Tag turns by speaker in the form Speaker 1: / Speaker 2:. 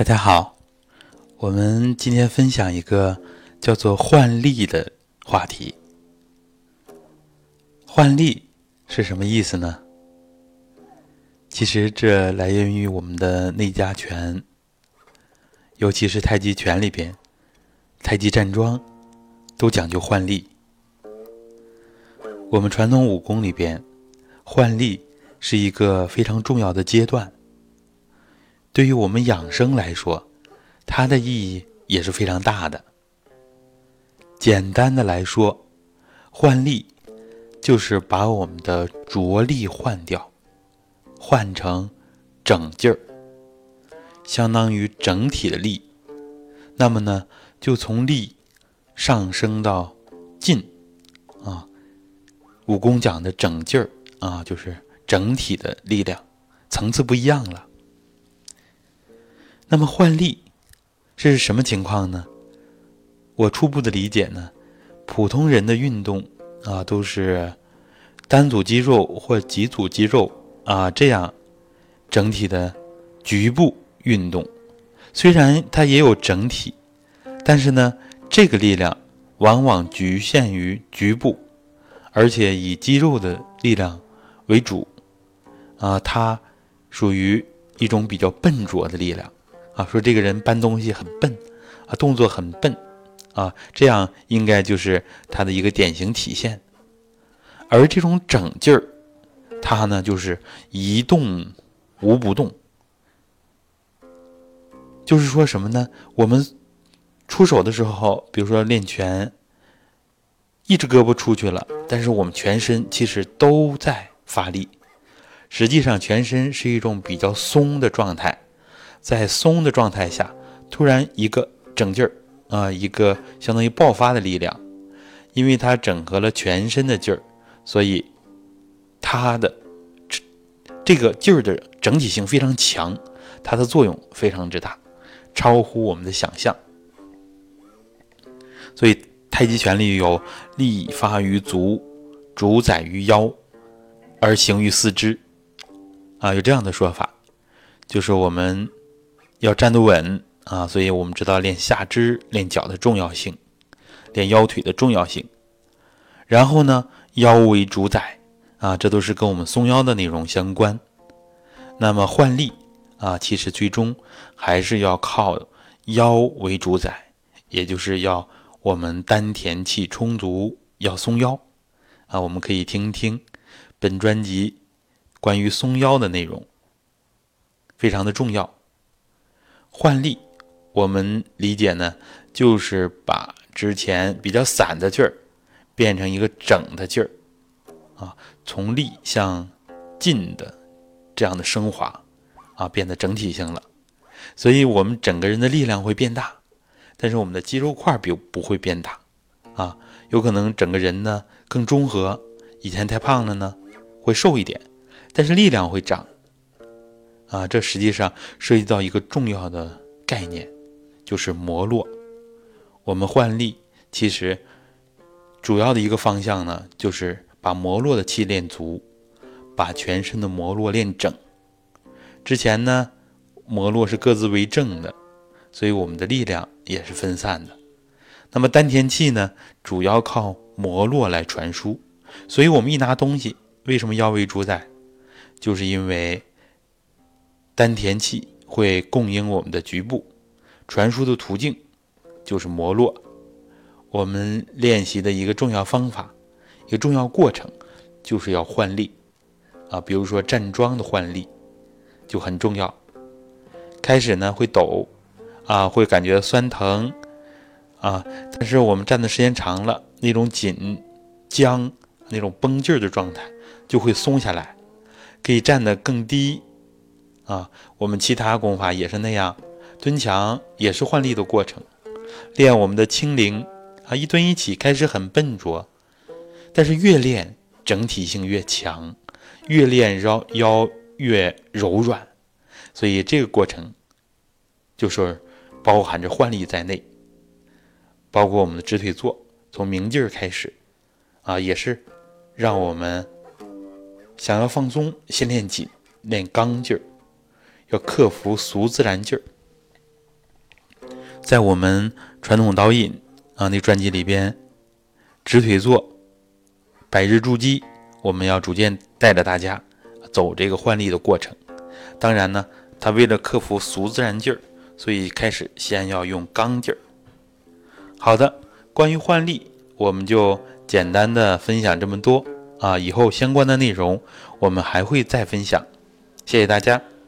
Speaker 1: 大家好，我们今天分享一个叫做换力的话题。换力是什么意思呢？其实这来源于我们的内家拳，尤其是太极拳里边，太极站桩都讲究换力。我们传统武功里边，换力是一个非常重要的阶段。对于我们养生来说，它的意义也是非常大的。简单的来说，换力就是把我们的着力换掉，换成整劲儿，相当于整体的力。那么呢，就从力上升到劲啊，武功讲的整劲儿啊，就是整体的力量，层次不一样了。那么换力，这是什么情况呢？我初步的理解呢，普通人的运动啊，都是单组肌肉或几组肌肉啊，这样整体的局部运动，虽然它也有整体，但是呢，这个力量往往局限于局部，而且以肌肉的力量为主啊，它属于一种比较笨拙的力量。啊，说这个人搬东西很笨，啊，动作很笨，啊，这样应该就是他的一个典型体现。而这种整劲儿，它呢就是一动无不动，就是说什么呢？我们出手的时候，比如说练拳，一只胳膊出去了，但是我们全身其实都在发力，实际上全身是一种比较松的状态。在松的状态下，突然一个整劲儿啊，一个相当于爆发的力量，因为它整合了全身的劲儿，所以它的这这个劲儿的整体性非常强，它的作用非常之大，超乎我们的想象。所以太极拳里有力发于足，主宰于腰，而行于四肢啊，有这样的说法，就是我们。要站得稳啊，所以我们知道练下肢、练脚的重要性，练腰腿的重要性。然后呢，腰为主宰啊，这都是跟我们松腰的内容相关。那么换力啊，其实最终还是要靠腰为主宰，也就是要我们丹田气充足，要松腰啊。我们可以听听本专辑关于松腰的内容，非常的重要。换力，我们理解呢，就是把之前比较散的劲儿变成一个整的劲儿，啊，从力向劲的这样的升华，啊，变得整体性了。所以，我们整个人的力量会变大，但是我们的肌肉块并不会变大，啊，有可能整个人呢更中和。以前太胖了呢，会瘦一点，但是力量会长。啊，这实际上涉及到一个重要的概念，就是摩络。我们换力其实主要的一个方向呢，就是把摩络的气练足，把全身的摩络练整。之前呢，摩络是各自为政的，所以我们的力量也是分散的。那么丹田气呢，主要靠摩络来传输，所以我们一拿东西，为什么腰为主宰？就是因为。丹田气会供应我们的局部，传输的途径就是摩络。我们练习的一个重要方法，一个重要过程，就是要换力啊。比如说站桩的换力就很重要。开始呢会抖啊，会感觉酸疼啊，但是我们站的时间长了，那种紧僵、那种绷劲儿的状态就会松下来，可以站得更低。啊，我们其他功法也是那样，蹲墙也是换力的过程，练我们的轻灵啊，一蹲一起开始很笨拙，但是越练整体性越强，越练腰腰越柔软，所以这个过程就是包含着换力在内，包括我们的直腿坐，从明劲儿开始，啊，也是让我们想要放松，先练紧，练刚劲儿。要克服俗自然劲儿，在我们传统导引啊那专辑里边，直腿坐，百日筑基，我们要逐渐带着大家走这个换力的过程。当然呢，他为了克服俗自然劲儿，所以开始先要用刚劲儿。好的，关于换力，我们就简单的分享这么多啊，以后相关的内容我们还会再分享。谢谢大家。